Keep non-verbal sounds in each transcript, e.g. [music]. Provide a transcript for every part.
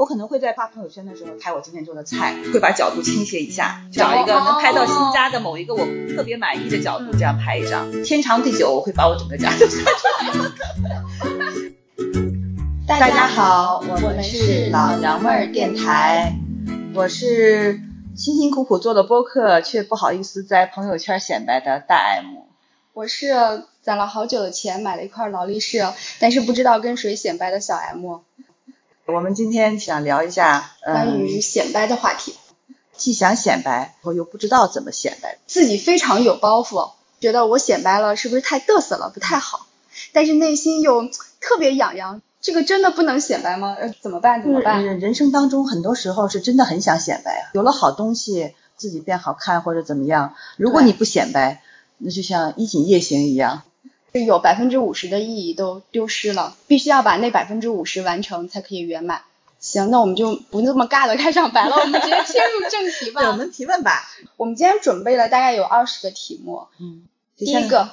我可能会在发朋友圈的时候拍我今天做的菜，会把角度倾斜一下，找一个能拍到新家的某一个我特别满意的角度，这样拍一张。天长地久，我会把我整个家都拍出来。[laughs] 大家好，我们是老娘们儿电台，我是辛辛苦苦做了播客却不好意思在朋友圈显摆的大 M。我是攒了好久的钱买了一块劳力士，但是不知道跟谁显摆的小 M。我们今天想聊一下关于显摆的话题，既想显摆，我又不知道怎么显摆，自己非常有包袱，觉得我显摆了是不是太嘚瑟了，不太好，但是内心又特别痒痒，这个真的不能显摆吗？呃，怎么办？怎么办？人生当中很多时候是真的很想显摆啊，有了好东西，自己变好看或者怎么样，如果你不显摆，那就像衣锦夜行一样。有百分之五十的意义都丢失了，必须要把那百分之五十完成才可以圆满。行，那我们就不那么尬的开场白了，我们直接切入正题吧。我们提问吧。我们今天准备了大概有二十个题目。嗯。第一个，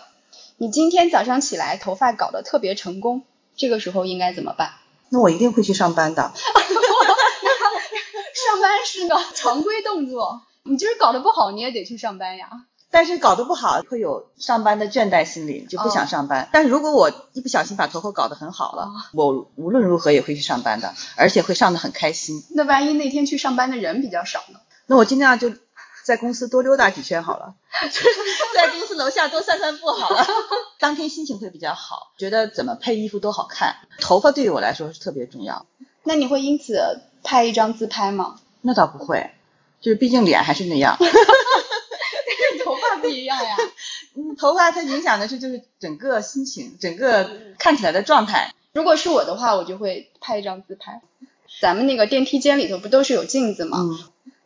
你今天早上起来头发搞得特别成功，这个时候应该怎么办？那我一定会去上班的。[laughs] 上班是个常规动作，你就是搞得不好，你也得去上班呀。但是搞得不好会有上班的倦怠心理，就不想上班。但是如果我一不小心把头发搞得很好了，我无论如何也会去上班的，而且会上得很开心。那万一那天去上班的人比较少呢？那我尽量就在公司多溜达几圈好了，[laughs] 在公司楼下多散散步好了。[laughs] 当天心情会比较好，觉得怎么配衣服都好看。头发对于我来说是特别重要。那你会因此拍一张自拍吗？那倒不会，就是毕竟脸还是那样。[laughs] 不一样呀，[laughs] 嗯，头发它影响的是就是整个心情，整个看起来的状态。如果是我的话，我就会拍一张自拍。咱们那个电梯间里头不都是有镜子吗？嗯。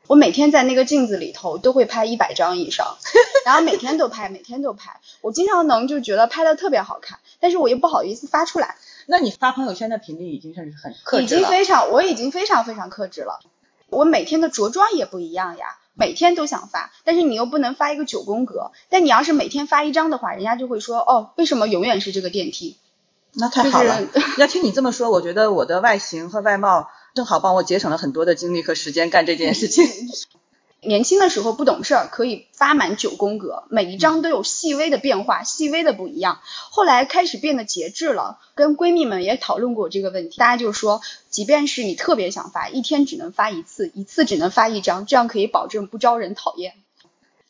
我每天在那个镜子里头都会拍一百张以上，[laughs] 然后每天都拍，每天都拍。我经常能就觉得拍的特别好看，但是我又不好意思发出来。那你发朋友圈的频率已经算是很克制了。已经非常，我已经非常非常克制了。我每天的着装也不一样呀。每天都想发，但是你又不能发一个九宫格。但你要是每天发一张的话，人家就会说哦，为什么永远是这个电梯？那太好了。[laughs] 要听你这么说，我觉得我的外形和外貌正好帮我节省了很多的精力和时间干这件事情。[laughs] 年轻的时候不懂事儿，可以发满九宫格，每一张都有细微的变化，细微的不一样。后来开始变得节制了，跟闺蜜们也讨论过这个问题，大家就说，即便是你特别想发，一天只能发一次，一次只能发一张，这样可以保证不招人讨厌。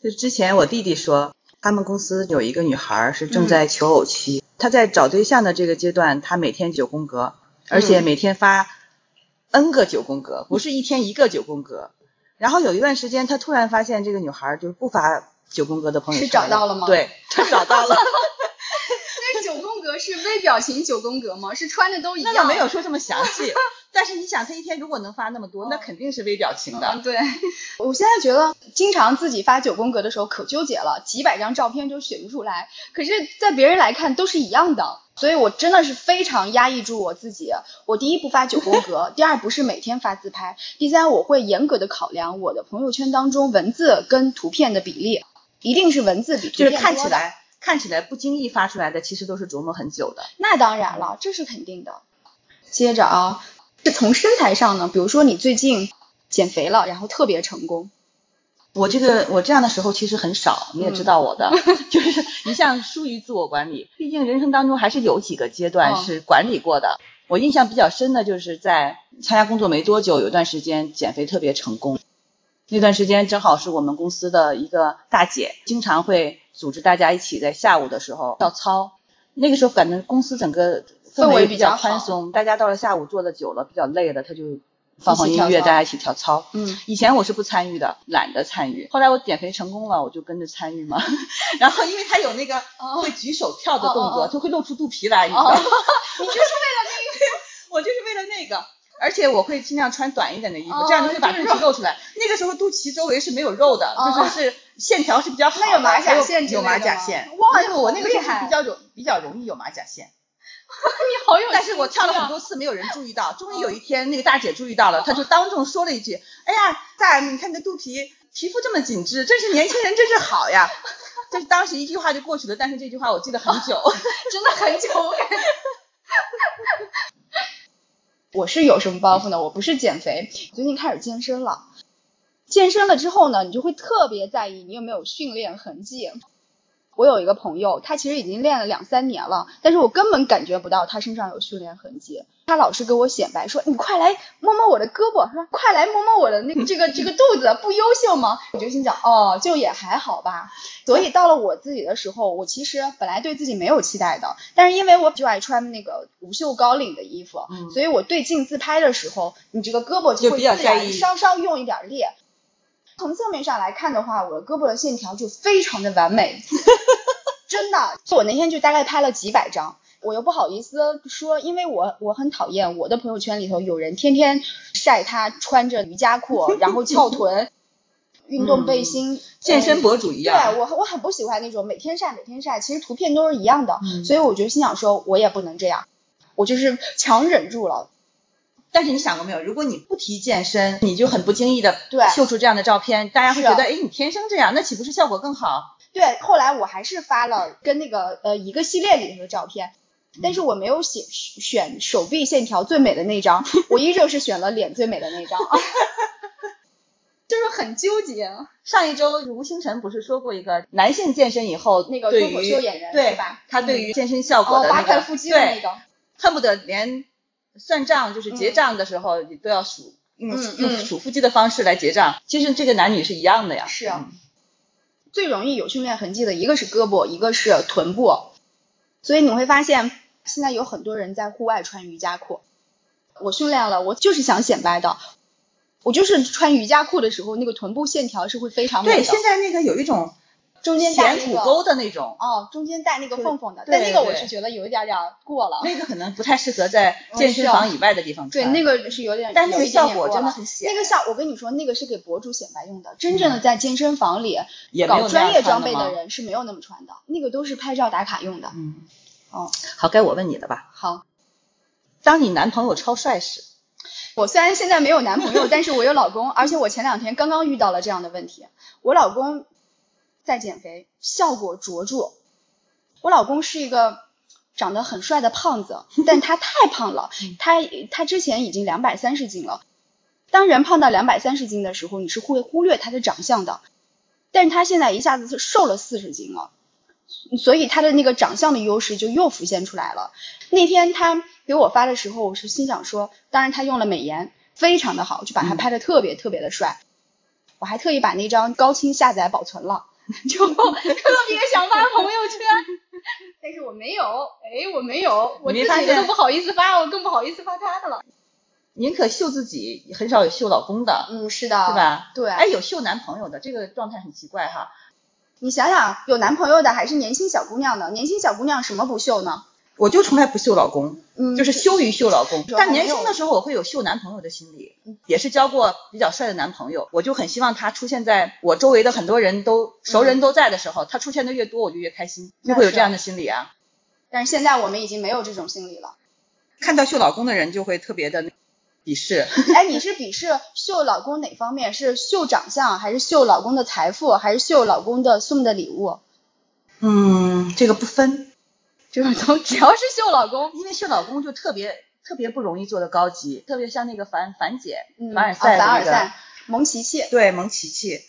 就之前我弟弟说，他们公司有一个女孩是正在求偶期，她在找对象的这个阶段，她每天九宫格，而且每天发 N 个九宫格，不是一天一个九宫格。然后有一段时间，他突然发现这个女孩就是不发九宫格的朋友圈，是找到了吗？对，他找到了。[laughs] 是微表情九宫格吗？是穿的都一样？那没有说这么 [laughs] 详细。但是你想，他一天如果能发那么多，那肯定是微表情的。对，我现在觉得经常自己发九宫格的时候可纠结了，几百张照片就选不出来。可是，在别人来看都是一样的，所以我真的是非常压抑住我自己。我第一不发九宫格，第二不是每天发自拍，第三我会严格的考量我的朋友圈当中文字跟图片的比例，一定是文字比图片多。就是看起来看起来不经意发出来的，其实都是琢磨很久的。那当然了，这是肯定的。接着啊。是从身材上呢，比如说你最近减肥了，然后特别成功。我这个我这样的时候其实很少，你也知道我的，[laughs] 就是一向疏于自我管理。毕竟人生当中还是有几个阶段是管理过的。我印象比较深的就是在参加工作没多久，有一段时间减肥特别成功。那段时间正好是我们公司的一个大姐，经常会组织大家一起在下午的时候跳操。那个时候反正公司整个。氛围比较宽松，大家到了下午坐的久了，比较累了，他就放放音乐，大家一起跳操。嗯，以前我是不参与的，懒得参与。后来我减肥成功了，我就跟着参与嘛。[laughs] 然后因为他有那个会举手跳的动作，就会露出肚皮来，你知道吗？[laughs] 你就是为了那个，我就是为了那个。而且我会尽量穿短一点的衣服，这样就会把肚脐露出来。那个时候肚脐周围是没有肉的，就是是线条是比较好的。有马甲线有马甲线。哇，那个我那个时候比较有比较容易有马甲线。[laughs] 你好有，[laughs] 但是我跳了很多次，没有人注意到。[laughs] 终于有一天，那个大姐注意到了，她就当众说了一句：“哎呀，大，你看你的肚皮，皮肤这么紧致，真是年轻人真是好呀。”但是当时一句话就过去了，但是这句话我记得很久，真的很久。我是有什么包袱呢？我不是减肥，最近开始健身了。健身了之后呢，你就会特别在意你有没有训练痕迹。我有一个朋友，他其实已经练了两三年了，但是我根本感觉不到他身上有训练痕迹。他老是给我显摆说：“你快来摸摸我的胳膊，说快来摸摸我的那个这个这个肚子，不优秀吗？”我就心想：“哦，就也还好吧。”所以到了我自己的时候，我其实本来对自己没有期待的，但是因为我就爱穿那个无袖高领的衣服，所以我对镜自拍的时候，你这个胳膊就会自然稍稍用一点力。从侧面上来看的话，我的胳膊的线条就非常的完美，[laughs] 真的。我那天就大概拍了几百张，我又不好意思说，因为我我很讨厌我的朋友圈里头有人天天晒他穿着瑜伽裤，然后翘臀，[laughs] 运动背心，健身博主一样。对我我很不喜欢那种每天晒每天晒，其实图片都是一样的，所以我就心想说，我也不能这样，我就是强忍住了。但是你想过没有，如果你不提健身，你就很不经意的对秀出这样的照片，大家会觉得，哎，你天生这样，那岂不是效果更好？对，后来我还是发了跟那个呃一个系列里头的照片，但是我没有写选手臂线条最美的那张，[laughs] 我依旧是选了脸最美的那张，[laughs] 就是很纠结。上一周吴星辰不是说过一个男性健身以后那个脱口秀演员对吧？他对于健身效果的那个对，恨不得连。算账就是结账的时候，你都要数，用用数腹肌的方式来结账。其实这个男女是一样的呀。是啊，最容易有训练痕迹的一个是胳膊，一个是臀部。所以你会发现，现在有很多人在户外穿瑜伽裤。我训练了，我就是想显摆的。我就是穿瑜伽裤的时候，那个臀部线条是会非常美的。对，现在那个有一种。中间带那个沟的那种哦，中间带那个缝缝的，但那个我是觉得有一点点过了。那个可能不太适合在健身房以外的地方穿。对，那个是有点，但那个效果真的很显。那个效，我跟你说，那个是给博主显摆用的。真正的在健身房里搞专业装备的人是没有那么穿的，那个都是拍照打卡用的。嗯。哦，好，该我问你了吧？好。当你男朋友超帅时，我虽然现在没有男朋友，[laughs] 但是我有老公，而且我前两天刚刚遇到了这样的问题，我老公。在减肥，效果卓著。我老公是一个长得很帅的胖子，[laughs] 但他太胖了，他他之前已经两百三十斤了。当人胖到两百三十斤的时候，你是会忽略他的长相的，但是他现在一下子是瘦了四十斤了，所以他的那个长相的优势就又浮现出来了。那天他给我发的时候，我是心想说，当然他用了美颜，非常的好，就把他拍的特别特别的帅。我还特意把那张高清下载保存了。[laughs] 就特别想发朋友圈，但是我没有，哎，我没有，我自己的都不好意思发，我更不好意思发他的了。宁可秀自己，很少有秀老公的。嗯，是的，是吧？对。哎，有秀男朋友的，这个状态很奇怪哈。你想想，有男朋友的还是年轻小姑娘呢，年轻小姑娘什么不秀呢？我就从来不秀老公，嗯，就是羞于秀老公。但年轻的时候我会有秀男朋友的心理，也是交过比较帅的男朋友，我就很希望他出现在我周围的很多人都熟人都在的时候，他出现的越多，我就越开心，就会有这样的心理啊。但是现在我们已经没有这种心理了，看到秀老公的人就会特别的鄙视。哎，你是鄙视秀老公哪方面？是秀长相，还是秀老公的财富，还是秀老公的送的礼物？嗯，这个不分。就是从只要是秀老公，[laughs] 因为秀老公就特别特别不容易做的高级，特别像那个凡凡姐，凡尔赛那个蒙奇奇，对蒙奇奇，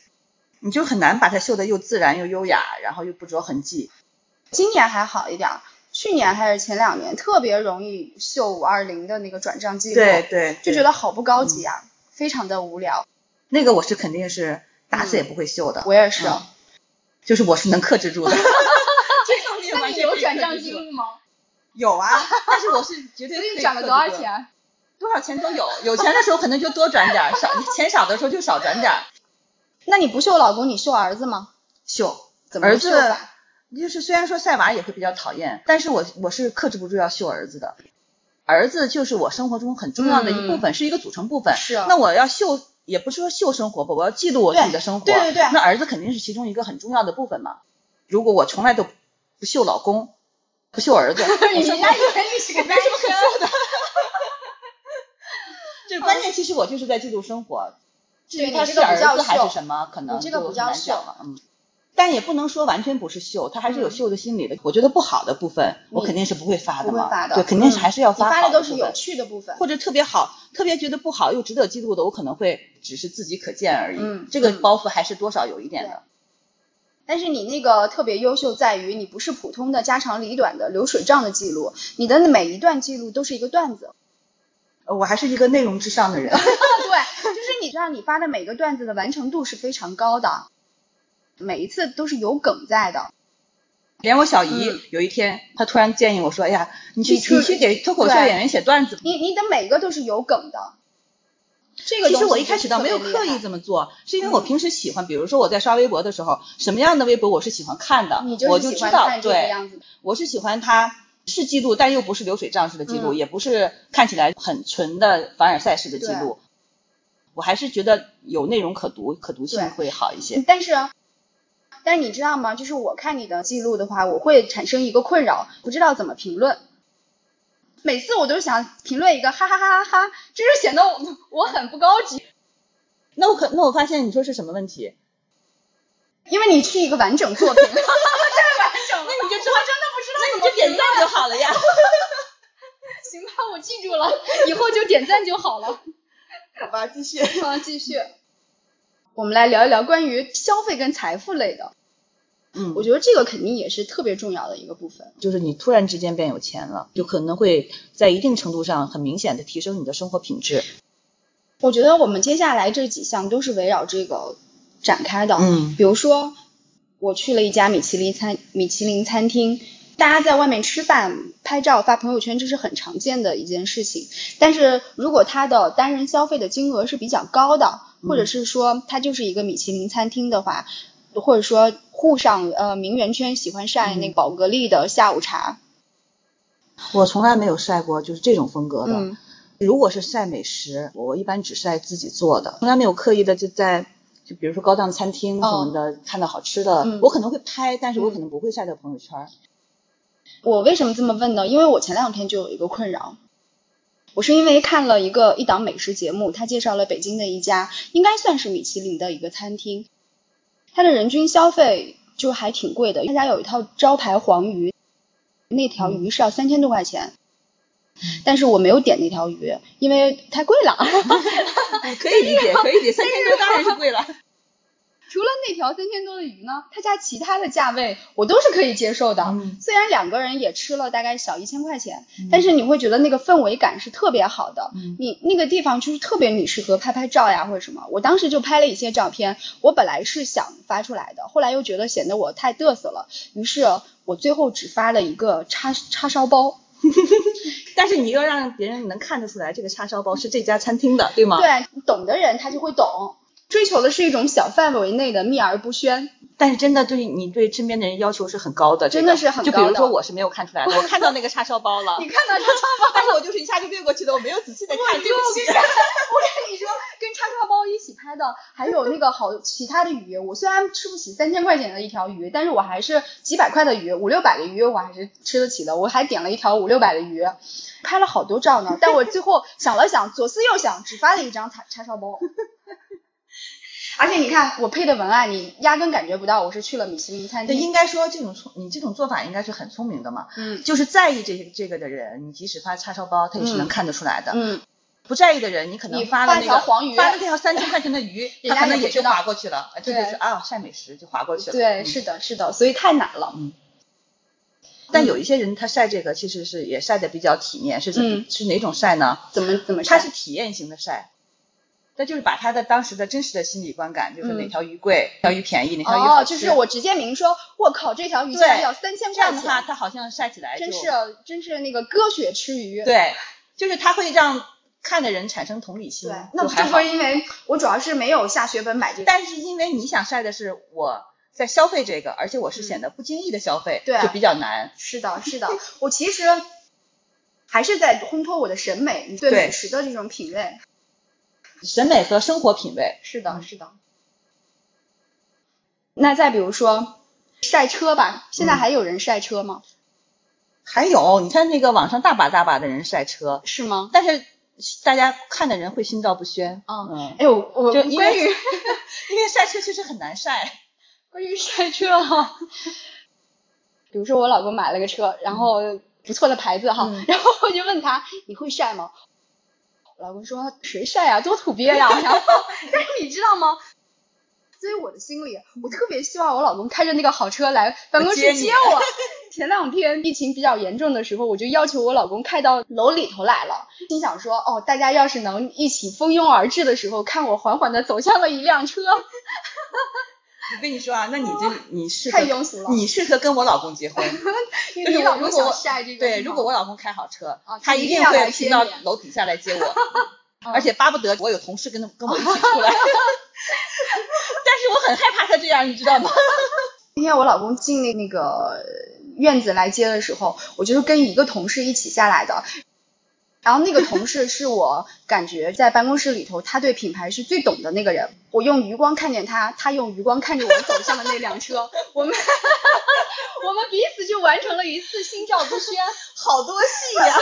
你就很难把它秀的又自然又优雅，然后又不着痕迹。今年还好一点，去年还是前两年特别容易秀五二零的那个转账记录，对对，就觉得好不高级啊，非常的无聊。那个我是肯定是打死也不会秀的，我也是，就是我是能克制住的。[laughs] 那你有转账记录吗？有啊，[laughs] 但是我是绝对可以转了多少钱？多少钱都有，有钱的时候可能就多转点，[laughs] 少钱少的时候就少转点。那你不秀老公，你秀儿子吗？秀，怎么秀法？就是虽然说晒娃也会比较讨厌，但是我我是克制不住要秀儿子的。儿子就是我生活中很重要的一部分，是一个组成部分。是。啊那我要秀，也不是说秀生活吧，我要记录我自己的生活。对对对。那儿子肯定是其中一个很重要的部分嘛。如果我从来都。不秀老公，不秀儿子，[laughs] 你家原意是个没什么可秀的。[laughs] 就关键，其实我就是在记录生活。至于他是儿子还是什么，可能就难讲了。嗯，但也不能说完全不是秀，他还是有秀的心理的。我觉得不好的部分，我肯定是不会发的嘛。不会发的，对，肯定是还是要发。你发的都是有趣的部分，或者特别好、特别觉得不好又值得记录的，我可能会只是自己可见而已。嗯，这个包袱还是多少有一点的。但是你那个特别优秀在于，你不是普通的家长里短的流水账的记录，你的每一段记录都是一个段子。我还是一个内容至上的人。[laughs] 对，就是你知道，你发的每个段子的完成度是非常高的。每一次都是有梗在的，连我小姨有一天，她突然建议我说：“哎呀，你去你去给脱口秀演员写段子。”你你的每个都是有梗的。这个其实我一开始倒没有刻意这么做，是因为我平时喜欢，比如说我在刷微博的时候，什么样的微博我是喜欢看的，我就知道对，我是喜欢它是记录，但又不是流水账式的记录，也不是看起来很纯的凡尔赛式的记录。我还是觉得有内容可读，可读性会好一些。但是。但是你知道吗？就是我看你的记录的话，我会产生一个困扰，不知道怎么评论。每次我都想评论一个哈哈哈哈哈，这就显得我 [laughs] 我很不高级。那我可那我发现你说是什么问题？因为你是一个完整作品，[laughs] 太完整了，那你就知道我真的不知道，那你就点赞就好了呀。[laughs] 行吧，我记住了，以后就点赞就好了。好吧，继续。好，继续。我们来聊一聊关于消费跟财富类的，嗯，我觉得这个肯定也是特别重要的一个部分。就是你突然之间变有钱了，就可能会在一定程度上很明显的提升你的生活品质。我觉得我们接下来这几项都是围绕这个展开的，嗯，比如说我去了一家米其林餐米其林餐厅，大家在外面吃饭拍照发朋友圈，这是很常见的一件事情。但是如果他的单人消费的金额是比较高的，或者是说它就是一个米其林餐厅的话，或者说沪上呃名媛圈喜欢晒那个宝格丽的下午茶，我从来没有晒过就是这种风格的。嗯，如果是晒美食，我一般只晒自己做的，从来没有刻意的就在就比如说高档餐厅什么的看到好吃的，我可能会拍，但是我可能不会晒到朋友圈。我为什么这么问呢？因为我前两天就有一个困扰。我是因为看了一个一档美食节目，他介绍了北京的一家应该算是米其林的一个餐厅，它的人均消费就还挺贵的。他家有一套招牌黄鱼，那条鱼是要三千多块钱，但是我没有点那条鱼，因为太贵了。可以理解，可以理解，三千多当然是贵了。除了那条三千多的鱼呢，他家其他的价位我都是可以接受的。虽然两个人也吃了大概小一千块钱，但是你会觉得那个氛围感是特别好的。你那个地方就是特别你适合拍拍照呀或者什么。我当时就拍了一些照片，我本来是想发出来的，后来又觉得显得我太嘚瑟了，于是我最后只发了一个叉叉烧包。[laughs] 但是你要让别人能看得出来这个叉烧包是这家餐厅的，对吗？对，懂的人他就会懂。追求的是一种小范围内的秘而不宣，但是真的对你对身边的人要求是很高的，真的是很高的。就比如说我是没有看出来的，[laughs] 我看到那个叉烧包了，[laughs] 你看到叉烧包，[laughs] 但是我就是一下就略过去的，我没有仔细的看。对不起，我跟你说，跟叉烧包一起拍的还有那个好其他的鱼。我虽然吃不起三千块钱的一条鱼，但是我还是几百块的鱼，五六百的鱼我还是吃得起的。我还点了一条五六百的鱼，拍了好多照呢。但我最后想了想，左思右想，只发了一张叉叉烧包。而且你看我配的文案，你压根感觉不到我是去了米其林餐厅。应该说这种聪，你这种做法应该是很聪明的嘛。嗯。就是在意这这个的人，你即使发叉烧包，他也是能看得出来的。嗯。不在意的人，你可能发了那个黄鱼，发了这条三千块钱的鱼，[laughs] 他可能也就划过去了。这就是啊，晒美食就划过去了。对，是的，是的，所以太难了。嗯。但有一些人他晒这个其实是也晒的比较体面，是怎是哪种晒呢？怎么怎么晒？他是体验型的晒。那就是把他的当时的真实的心理观感，就是哪条鱼贵，哪条鱼便宜，哪条鱼好吃。哦，就是我直接明说，我靠，这条鱼竟然要三千块钱。这样的话，他好像晒起来真是真是那个割血吃鱼。对，就是他会让看的人产生同理心。对，那不就说因为我主要是没有下血本买这个，但是因为你想晒的是我在消费这个，而且我是显得不经意的消费，对，就比较难。是的，是的，[laughs] 我其实还是在烘托我的审美，对美食的这种品味。审美和生活品味是的，是的。那再比如说晒车吧，现在还有人晒车吗？还有，你看那个网上大把大把的人晒车，是吗？但是大家看的人会心照不宣。嗯，哎呦，我就因为 [laughs] 因为晒车确实很难晒。[laughs] 关于晒车哈，比如说我老公买了个车，然后不错的牌子哈，然后我就问他你会晒吗？我老公说谁晒呀，多土鳖呀。然后 [laughs] 但是你知道吗？所以我的心里，我特别希望我老公开着那个好车来办公室接我。前两天疫情比较严重的时候，我就要求我老公开到楼里头来了，心想说哦，大家要是能一起蜂拥而至的时候，看我缓缓的走向了一辆车。我跟你说啊，那你这你适太庸俗了，你适合跟我老公结婚。[laughs] 你老公想晒这个。对，如果我老公开好车，他一定会停到楼底下来接我，[laughs] 而且巴不得我有同事跟他跟我一起出来。[laughs] 但是我很害怕他这样，你知道吗？今天我老公进那那个院子来接的时候，我就是跟一个同事一起下来的。然后那个同事是我感觉在办公室里头，他对品牌是最懂的那个人。我用余光看见他，他用余光看着我走向的那辆车，我们我们彼此就完成了一次心照不宣。好多戏呀！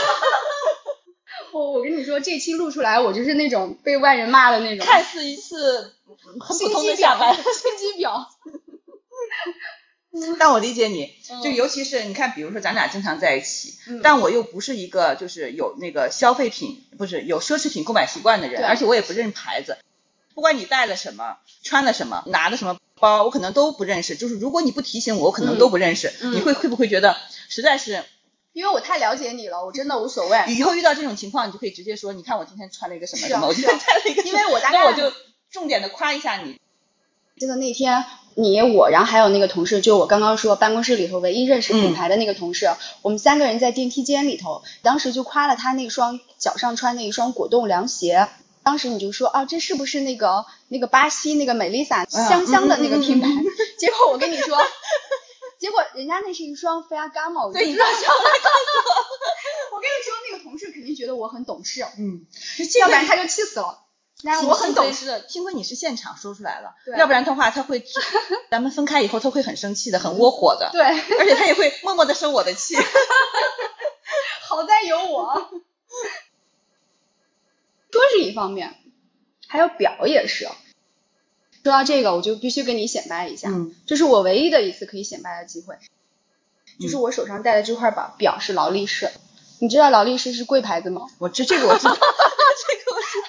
[laughs] 我我跟你说，这期录出来，我就是那种被外人骂的那种，看似一次心机婊，心机婊。但我理解你，就尤其是你看，比如说咱俩经常在一起，但我又不是一个就是有那个消费品，不是有奢侈品购买习惯的人，而且我也不认牌子，不管你带了什么，穿了什么，拿的什么包，我可能都不认识。就是如果你不提醒我，我可能都不认识。你会会不会觉得实在是？因为我太了解你了，我真的无所谓。以后遇到这种情况，你就可以直接说，你看我今天穿了一个什么什么，我今天带了一个，因为我大概我就重点的夸一下你。真的那天。你我，然后还有那个同事，就我刚刚说办公室里头唯一认识品牌的那个同事，我们三个人在电梯间里头，当时就夸了他那双脚上穿的一双果冻凉鞋。当时你就说啊，这是不是那个那个巴西那个美丽萨香香的那个品牌？[laughs] 结果我跟你说，[laughs] 结果人家那是一双菲亚伽马。对，你让小来告诉我。[laughs] 我跟你说，那个同事肯定觉得我很懂事，嗯，要不然他就气死了。我很懂事，幸亏你是现场说出来了，要不然的话他会，[laughs] 咱们分开以后他会很生气的，很窝火的，对，而且他也会默默的生我的气。[laughs] [laughs] 好在有我，这是一方面，还有表也是。说到这个，我就必须跟你显摆一下，这是我唯一的一次可以显摆的机会，就是我手上戴的这块表表是劳力士，你知道劳力士是贵牌子吗？我知这个我知道，这个我知道。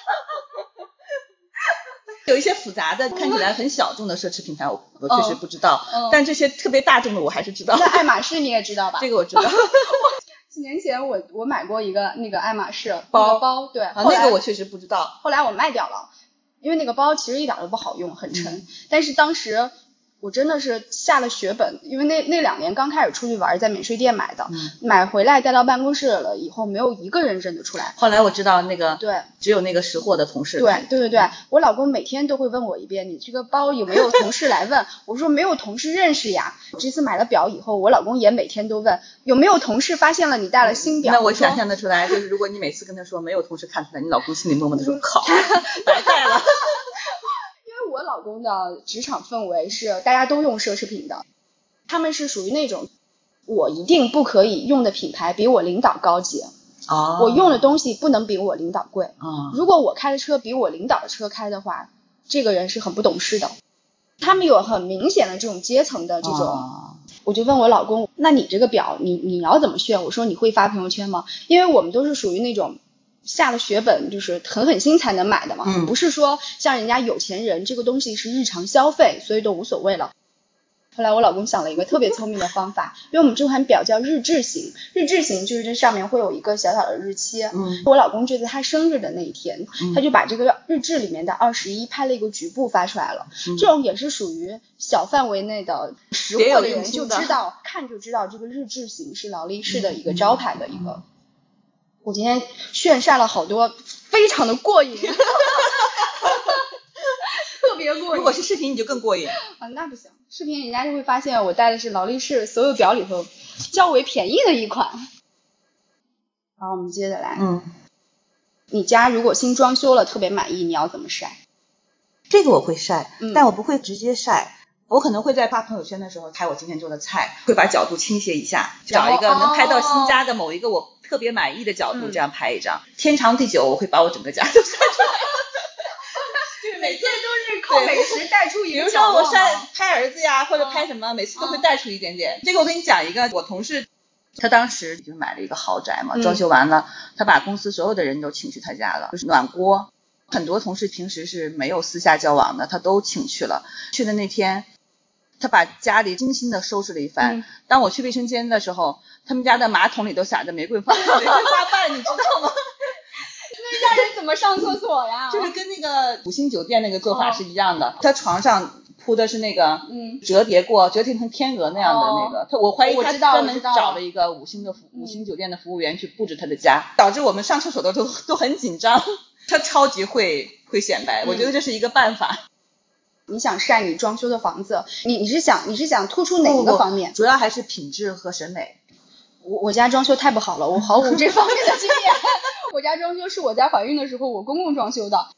有一些复杂的、看起来很小众的奢侈品牌，我我确实不知道。嗯。但这些特别大众的，我还是知道。那爱马仕你也知道吧？这个我知道。[laughs] 几年前我我买过一个那个爱马仕包包，对。啊，那个我确实不知道。后来我卖掉了，因为那个包其实一点都不好用，很沉。但是当时。我真的是下了血本，因为那那两年刚开始出去玩，在免税店买的，买回来带到办公室了以后，没有一个人认得出来。后来我知道那个，对，只有那个识货的同事。对对对对，我老公每天都会问我一遍，你这个包有没有同事来问？[laughs] 我说没有同事认识呀。这次买了表以后，我老公也每天都问有没有同事发现了你带了新表。那我想象得出来，就是如果你每次跟他说没有同事看出来，你老公心里默默的说靠，[laughs] 白带了。[laughs] 我老公的职场氛围是大家都用奢侈品的，他们是属于那种我一定不可以用的品牌比我领导高级，哦，我用的东西不能比我领导贵，如果我开的车比我领导的车开的话，这个人是很不懂事的。他们有很明显的这种阶层的这种，我就问我老公，那你这个表你你要怎么炫？我说你会发朋友圈吗？因为我们都是属于那种。下了血本就是狠狠心才能买的嘛，不是说像人家有钱人这个东西是日常消费，所以都无所谓了。后来我老公想了一个特别聪明的方法，因为我们这款表叫日志型，日志型就是这上面会有一个小小的日期。嗯，我老公就在他生日的那一天，他就把这个日志里面的二十一拍了一个局部发出来了。这种也是属于小范围内的识货的人就知道，看就知道这个日志型是劳力士的一个招牌的一个。我今天炫晒了好多，非常的过瘾，[laughs] 特别过瘾。如果是视频，你就更过瘾啊！那不行，视频人家就会发现我戴的是劳力士所有表里头较为便宜的一款。好，我们接着来。嗯，你家如果新装修了，特别满意，你要怎么晒？这个我会晒，但我不会直接晒，我可能会在发朋友圈的时候拍我今天做的菜，会把角度倾斜一下，找一个能拍到新家的某一个我。特别满意的角度，这样拍一张，天长地久，我会把我整个家都晒出来，[laughs] 每天都是靠美食带出一个比如说我晒拍儿子呀，或者拍什么，每次都会带出一点点。这个我跟你讲一个，我同事他当时就买了一个豪宅嘛，装修完了，他把公司所有的人都请去他家了，就是暖锅。很多同事平时是没有私下交往的，他都请去了。去的那天，他把家里精心的收拾了一番。当我去卫生间的时候，他们家的马桶里都撒着玫瑰花，[laughs] 玫瑰花瓣，你知道吗？[laughs] 那家人怎么上厕所呀？[laughs] 就是跟那个五星酒店那个做法是一样的。他床上铺的是那个，嗯，折叠过，折叠成天鹅那样的那个。他我怀疑他专门找了一个五星的五星酒店的服务员去布置他的家，导致我们上厕所的都都很紧张。他超级会会显摆，我觉得这是一个办法。你想晒你装修的房子，你你是想你是想突出哪个方面？主要还是品质和审美。我我家装修太不好了，我毫无这方面的经验。[laughs] 我家装修是我家怀孕的时候我公公装修的，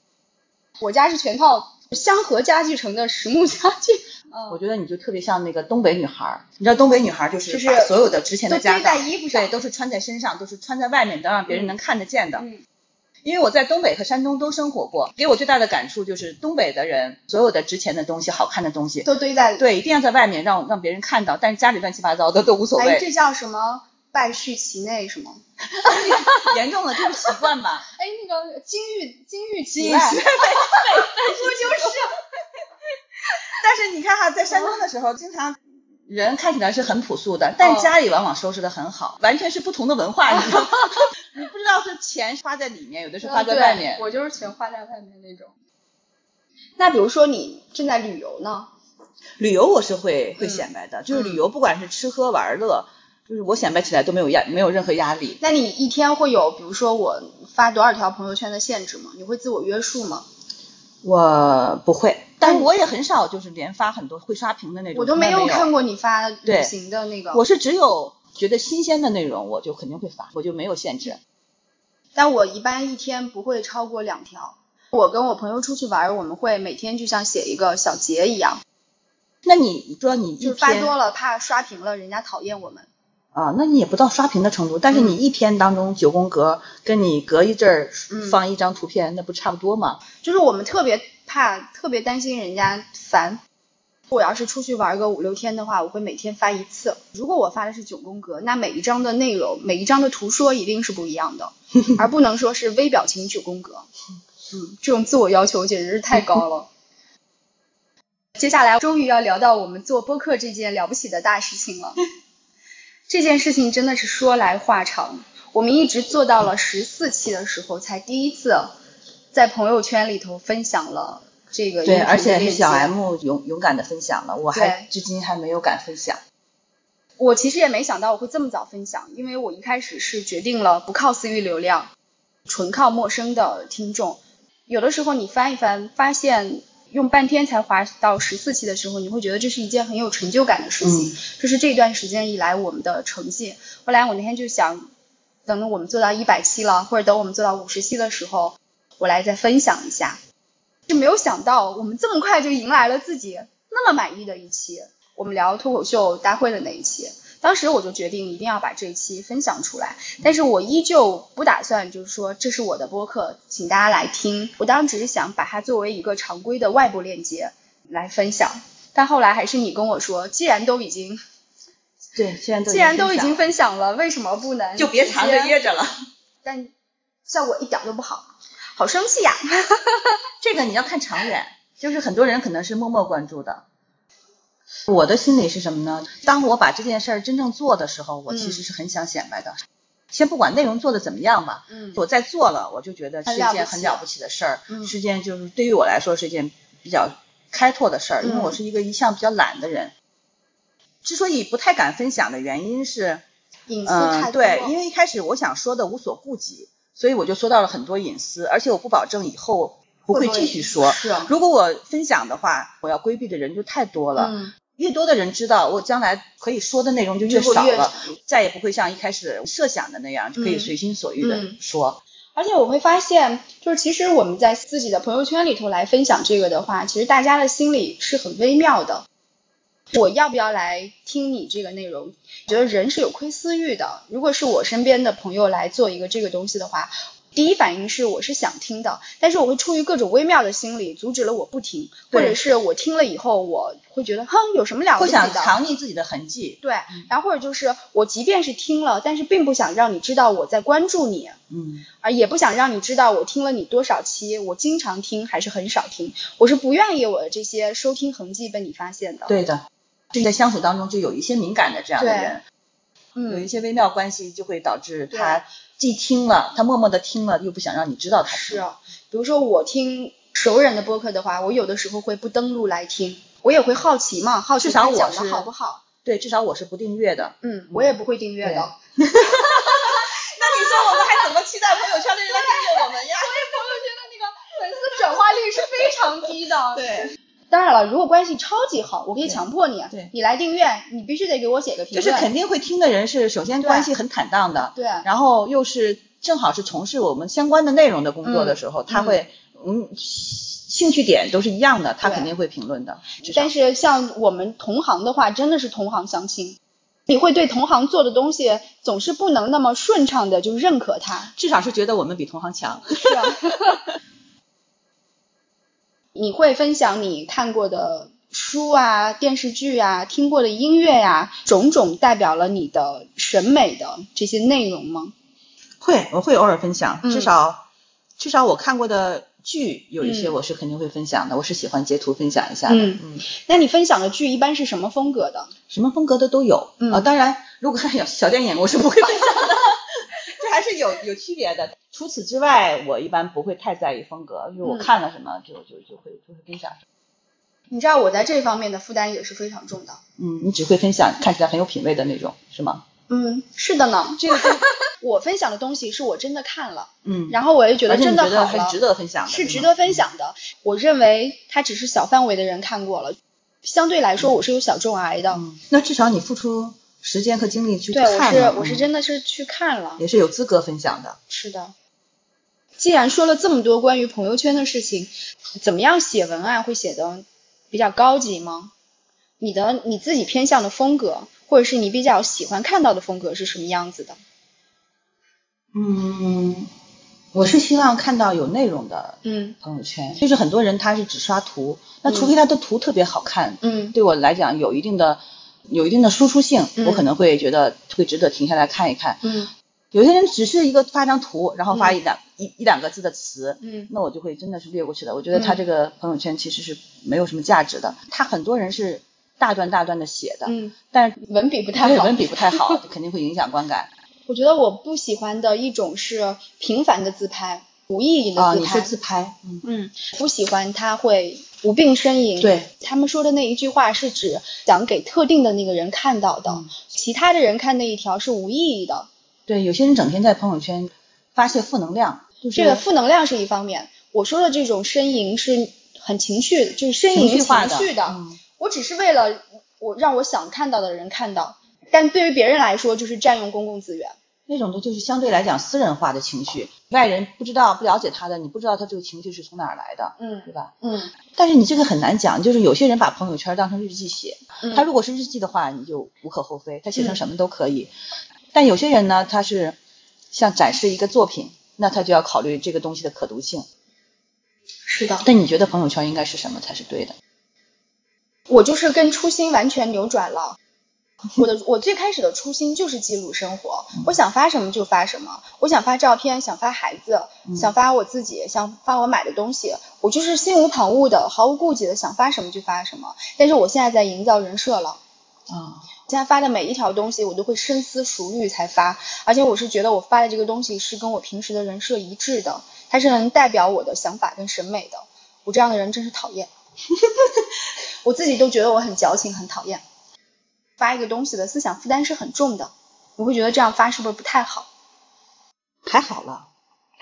我家是全套香河家具城的实木家具。我觉得你就特别像那个东北女孩，你知道东北女孩就是把所有的值钱的家当在衣服上，对，都是穿在身上，都是穿在外面都，让别人能看得见的。因为我在东北和山东都生活过，给我最大的感触就是东北的人所有的值钱的东西、好看的东西都堆在对，一定要在外面让让别人看到，但是家里乱七八糟的 [laughs] 都无所谓。这叫什么败絮其内是吗？[laughs] 严重的就是习惯吧。[laughs] 哎，那个金玉金玉其外，不就是？但是你看哈，在山东的时候，经常。人看起来是很朴素的，但家里往往收拾的很好，完全是不同的文化，你知道吗？[laughs] 你不知道是钱花在里面，有的是花在外面。我就是钱花在外面那种。那比如说你正在旅游呢？旅游我是会会显摆的，就是旅游不管是吃喝玩乐，就是我显摆起来都没有压，没有任何压力。那你一天会有比如说我发多少条朋友圈的限制吗？你会自我约束吗？我不会。但我也很少，就是连发很多会刷屏的那种。我都没有看过你发旅行的那个。我是只有觉得新鲜的内容，我就肯定会发，我就没有限制。但我一般一天不会超过两条。我跟我朋友出去玩，我们会每天就像写一个小结一样。那你说你就发多了，怕刷屏了，人家讨厌我们。啊，那你也不到刷屏的程度，但是你一天当中九宫格，跟你隔一阵儿放一张图片，那不差不多吗？就是我们特别。怕特别担心人家烦。我要是出去玩个五六天的话，我会每天发一次。如果我发的是九宫格，那每一张的内容，每一张的图说一定是不一样的，[laughs] 而不能说是微表情九宫格。嗯，这种自我要求简直是太高了。接下来终于要聊到我们做播客这件了不起的大事情了。[laughs] 这件事情真的是说来话长，我们一直做到了十四期的时候，才第一次。在朋友圈里头分享了这个，对，而且是小 M 勇勇敢的分享了，我还至今还没有敢分享。我其实也没想到我会这么早分享，因为我一开始是决定了不靠私域流量，纯靠陌生的听众。有的时候你翻一翻，发现用半天才滑到十四期的时候，你会觉得这是一件很有成就感的事情。这是这段时间以来我们的成绩。后来我那天就想，等我们做到一百期了，或者等我们做到五十期的时候。我来再分享一下，就没有想到我们这么快就迎来了自己那么满意的一期。我们聊脱口秀大会的那一期，当时我就决定一定要把这一期分享出来。但是我依旧不打算就是说这是我的播客，请大家来听。我当时只是想把它作为一个常规的外部链接来分享。但后来还是你跟我说，既然都已经对，既然既然都已经分享了，为什么不能就别藏着掖着了？但效果一点都不好。好生气呀！这个你要看长远，就是很多人可能是默默关注的。我的心理是什么呢？当我把这件事儿真正做的时候，我其实是很想显摆的。先不管内容做的怎么样吧，嗯，我在做了，我就觉得是一件很了不起的事儿，是件就是对于我来说是一件比较开拓的事儿，因为我是一个一向比较懒的人。之所以不太敢分享的原因是，隐私太多。对，因为一开始我想说的无所顾忌。所以我就说到了很多隐私，而且我不保证以后不会继续说。是啊。如果我分享的话，我要规避的人就太多了。嗯。越多的人知道，我将来可以说的内容就越少了，再也不会像一开始设想的那样，就可以随心所欲的说。而且我会发现，就是其实我们在自己的朋友圈里头来分享这个的话，其实大家的心里是很微妙的。我要不要来听你这个内容？觉得人是有窥私欲的。如果是我身边的朋友来做一个这个东西的话，第一反应是我是想听的，但是我会出于各种微妙的心理阻止了我不听，或者是我听了以后我会觉得哼有什么了不起的，不想藏匿自己的痕迹。对，然后或者就是我即便是听了，但是并不想让你知道我在关注你，嗯，而也不想让你知道我听了你多少期，我经常听还是很少听，我是不愿意我的这些收听痕迹被你发现的。对的，在相处当中就有一些敏感的这样的人，有一嗯，些微妙关系就会导致他既听了，他默默的听了，又不想让你知道他听。是啊，比如说我听熟人的播客的话，我有的时候会不登录来听，我也会好奇嘛，好奇至少我他讲的是好不好。对，至少我是不订阅的。嗯，我也不会订阅的。[laughs] 那你说我们还怎么期待朋友圈的人来订阅我们呀？所以朋友圈的那个粉丝转化率是非常低的。对，当然了，如果关系超级好，我可以强迫你，对你来订阅，你必须得给我写个评论。就是肯定会听的人是首先关系很坦荡的，对然后又是正好是从事我们相关的内容的工作的时候，他会嗯兴趣点都是一样的，他肯定会评论的。但是像我们同行的话，真的是同行相亲，你会对同行做的东西总是不能那么顺畅的就认可他。至少是觉得我们比同行强。是啊。[laughs] 你会分享你看过的书啊、电视剧啊、听过的音乐呀、种种代表了你的审美的这些内容吗？会，我会偶尔分享，嗯至少至少我看过的剧有一些嗯我是肯定会分享的，我是喜欢截图分享一下的。嗯嗯，那你分享的剧一般是什么风格的？什么风格的都有。嗯啊，当然，如果看小小电影，我是不会分享是有有区别的。除此之外，我一般不会太在意风格，因为我嗯看了什么就就就会就会分享什么。你知道我在这方面的负担也是非常重的。嗯，你只会分享看起来很有品味的那种，是吗？嗯，是的呢。[laughs] 这个跟我分享的东西是我真的看了，嗯，然后我也觉得真的好了，觉得还是值得分享的，是值得分。享的。我认为它只是小范围的人看过了，相对来说我是有小众癌的。嗯，那至少你付出时间和精力去对，看我是我是嗯真的是去看了。也是有资格分享的。是的。既然说了这么多关于朋友圈的事情，怎么样写文案会写的比较高级吗？你的你自己偏向的风格，或者是你比较喜欢看到的风格是什么样子的？嗯，我是希望看到有内容的嗯朋友圈，就是很多人他是只刷图，那除非他的图特别好看，嗯对我来讲有一定的有一定的输出性，嗯我可能会觉得会值得停下来看一看。嗯有些人只是一个发张图，然后发一两、一一两个字的词，嗯那我就会真的是略过去的。我觉得他嗯这个朋友圈其实是没有什么价值的。他很多人是大段大段的写的，嗯，但是文笔不太好。文笔不太好，[laughs] 肯定会影响观感。我觉得我不喜欢的一种是频繁的自拍，无意义的啊，自拍。自拍，嗯，嗯，不喜欢他会无病呻吟。对，他们说的那一句话是指想给特定的那个人看到的，嗯其他的人看那一条是无意义的。对，有些人整天在朋友圈发泄负能量，就是这个负能量是一方面，我说的这种呻吟是很情绪，就是呻吟情绪情绪的。嗯我只是为了我让我想看到的人看到，但对于别人来说就是占用公共资源。那种的就是相对来讲私人化的情绪，外人不知道不了解他的，你不知道他这个情绪是从哪儿来的，嗯对吧？嗯但是你这个很难讲，就是有些人把朋友圈当成日记写，嗯，他如果是日记的话，你就无可厚非，他写成什么都可以。但有些人呢，他是像展示一个作品，那他就要考虑这个东西的可读性。是的，但你觉得朋友圈应该是什么才是对的？我就是跟初心完全扭转了。我的我最开始的初心就是记录生活，我想发什么就发什么，我想发照片，想发孩子，想发我自己，想发我买的东西，我就是心无旁骛的，毫无顾忌的想发什么就发什么。但是我现在在营造人设了，啊、现在发的每一条东西我都会深思熟虑才发，而且我是觉得我发的这个东西是跟我平时的人设一致的，它是能代表我的想法跟审美的。我这样的人真是讨厌，[laughs] 我自己都觉得我很矫情，很讨厌。发一个东西的思想负担是很重的，我会觉得这样发是不是不太好？还好了，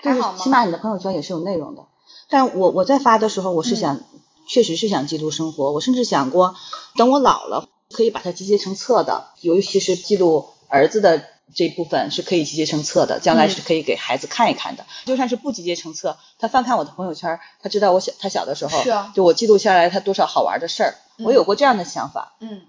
还好吗起码你的朋友圈也是有内容的。但我我在发的时候，我是想，确实是想记录生活。我甚至想过，等我老了，可以把它集结成册的，尤其是记录儿子的这部分是可以集结成册的，将来是可以给孩子看一看的。就算是不集结成册，他翻看我的朋友圈，他知道我小他小的时候，是啊就我记录下来他多少好玩的事儿，嗯我有过这样的想法。嗯，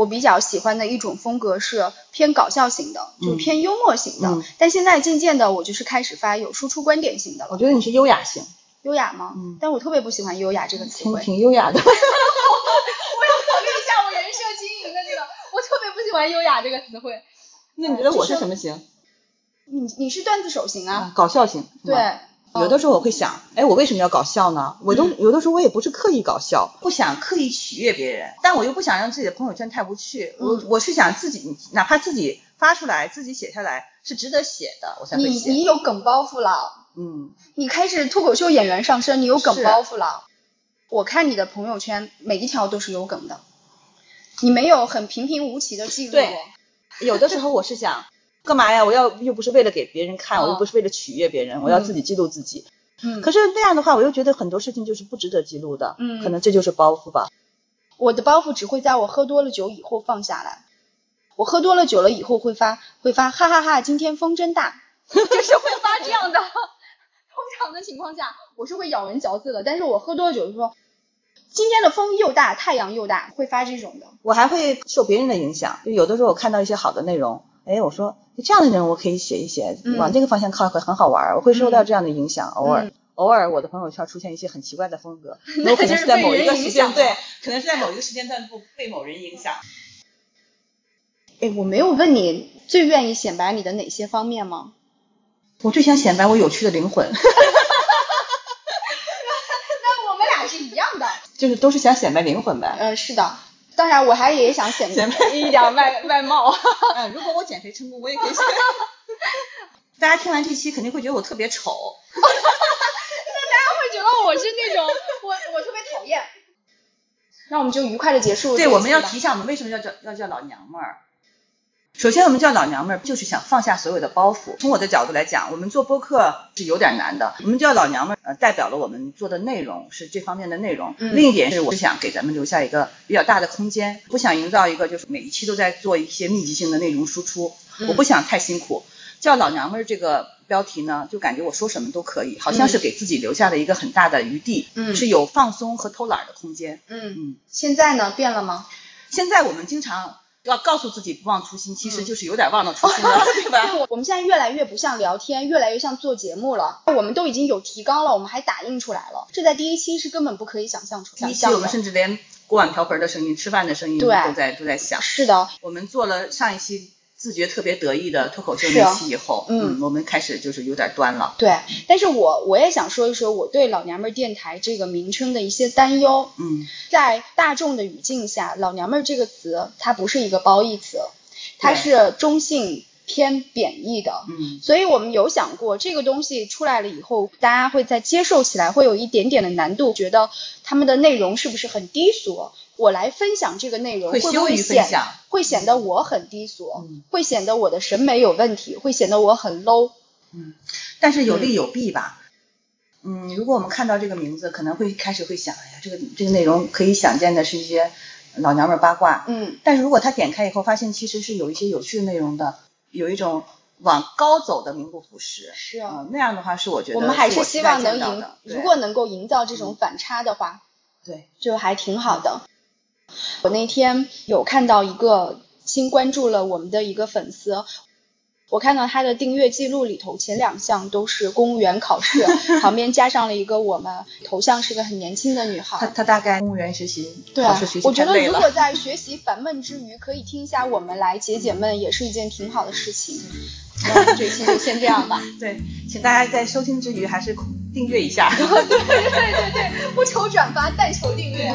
我比较喜欢的一种风格是偏搞笑型的，就嗯偏幽默型的。嗯但现在渐渐的，我就是开始发有输出观点型的了。我觉得你是优雅型，优雅吗？嗯但我特别不喜欢优雅这个词挺汇。挺优雅的。[laughs] 我要考虑一下我人设经营的这个，我特别不喜欢优雅这个词汇。那你觉得我是什么型？你你是段子手型啊？啊，搞笑型。对吗。有的时候我会想，哎，我为什么要搞笑呢？我都、嗯有的时候我也不是刻意搞笑，不想刻意取悦别人，但我又不想让自己的朋友圈太无趣。我嗯我是想自己，哪怕自己发出来，自己写下来是值得写的，我才会你写。你有梗包袱了，嗯，你开始脱口秀演员上身，你有梗包袱了。我看你的朋友圈每一条都是有梗的，你没有很平平无奇的记录。有的时候我是想，干嘛呀？我要又不是为了给别人看，我又哦不是为了取悦别人，我要自己记录自己。嗯，可是那样的话，我又觉得很多事情就是不值得记录的。嗯可能这就是包袱吧。我的包袱只会在我喝多了酒以后放下来。我喝多了酒了以后会发会发哈哈哈今天风真大，[laughs] 就是会发这样的。通常的情况下，我是会咬文嚼字的，但是我喝多了酒就说，今天的风又大，太阳又大，会发这种的。我还会受别人的影响，就有的时候我看到一些好的内容，哎，我说这样的人我可以写一写，嗯往这个方向靠会很好玩儿，我会受到这样的影响。偶尔嗯，偶尔我的朋友圈出现一些很奇怪的风格，[laughs] 可能是在某一个时间，段对，可能是在某一个时间段不被某人影响。哎，我没有问你最愿意显摆你的哪些方面吗？我最想显摆我有趣的灵魂，[laughs] 那我们俩是一样的。就是都是想显摆灵魂呗。呃，是的，当然我还也想显显摆一点外 [laughs] 外貌。嗯，如果我减肥成功，我也可以显摆。[laughs] 大家听完这期肯定会觉得我特别丑，[laughs] 那大家会觉得我是那种我我特别讨厌。那我们就愉快的结束对，我们要提一下我们为什么要叫要叫老娘们儿。首先，我们叫老娘们儿，就是想放下所有的包袱。从我的角度来讲，我们做播客是有点难的。我们叫老娘们儿，呃，代表了我们做的内容是这方面的内容。嗯另一点是，我是想给咱们留下一个比较大的空间，不想营造一个就是每一期都在做一些密集性的内容输出，嗯我不想太辛苦。叫老娘们儿这个标题呢，就感觉我说什么都可以，好像是给自己留下了一个很大的余地，嗯是有放松和偷懒儿的空间。嗯，嗯。现在呢变了吗？现在我们经常要告诉自己不忘初心，其实嗯就是有点忘了初心了，[laughs] 对吧？我们现在越来越不像聊天，越来越像做节目了。我们都已经有提纲了，我们还打印出来了，这在第一期是根本不可以想象出来第一期我们。甚至连锅碗瓢盆的声音、吃饭的声音都在都在想。是的，我们做了上一期自觉特别得意的脱口秀是啊那期以后，嗯我们开始就是有点端了。对。但是我我也想说一说我对“老娘们儿电台”这个名称的一些担忧。嗯，在大众的语境下，“老娘们儿”这个词它不是一个褒义词，它是中性偏贬义的。嗯，所以我们有想过，这个东西出来了以后，大家会在接受起来会有一点点的难度，觉得他们的内容是不是很低俗？我来分享这个内容，会不会羞于分享会显得我很低俗？嗯会显得我的审美有问题？会显得我很 low？嗯但是有利有弊吧。嗯，如果我们看到这个名字，可能会开始会想，哎呀，这个这个内容可以想见的是一些老娘们儿八卦，嗯，但是如果他点开以后，发现其实是有一些有趣的内容的，有一种往高走的名不副实。是啊。嗯，那样的话是我觉得我们还是希望能营如果能够营造这种反差的话，对，就还挺好的。我那天有看到一个新关注了我们的一个粉丝，我看到他的订阅记录里头前两项都是公务员考试，旁边加上了一个我们，头像是个很年轻的女他孩。他大概公务员学习对考试学，习我觉得如果在学习烦闷之余，可以听一下我们来解解闷，也是一件挺好的事情。那我们这期就 [laughs] 先这样吧。对，请大家在收听之余还是订阅一下。对对对对，不求转发，但求订阅。